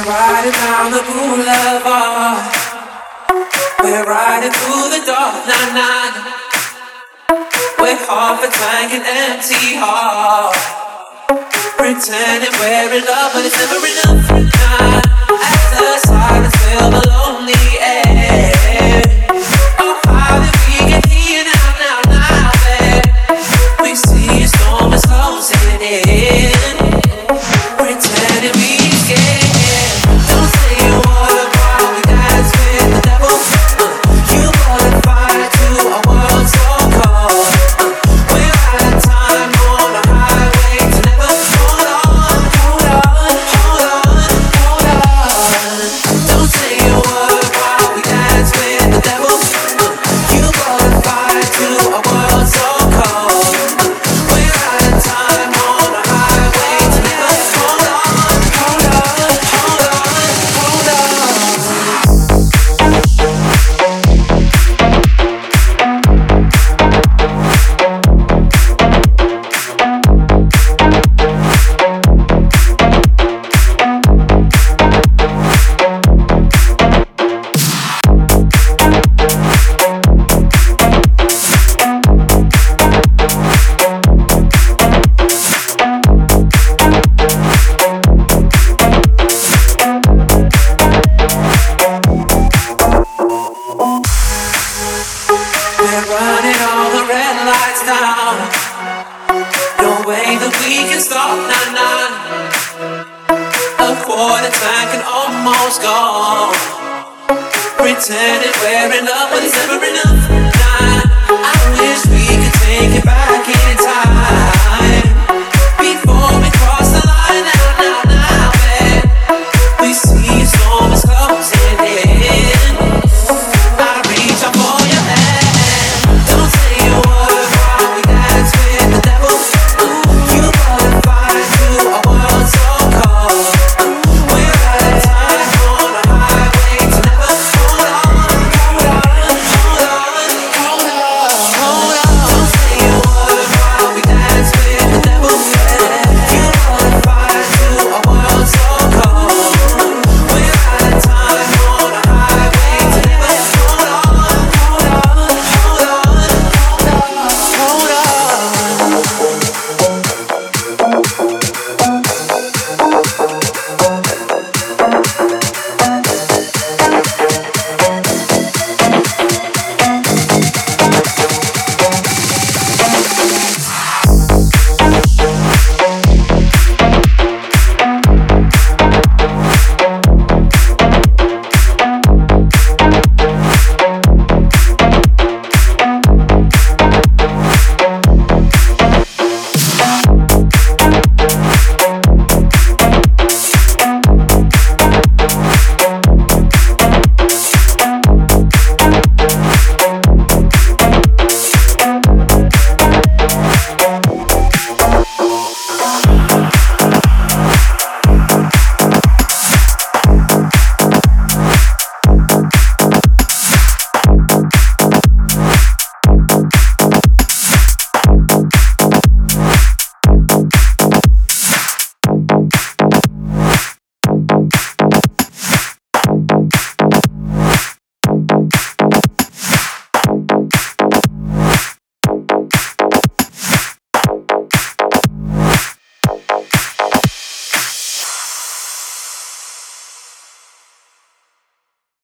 We're riding down the boulevard. We're riding through the dark night, night. With half a tank and empty heart. Pretending we're in love, but it's never enough. Running all the red lights down. No way that we can stop, nah, nah. A quarter tank and almost gone. Pretending we're in love, but it's never enough. Nah, I wish we could take it back in time.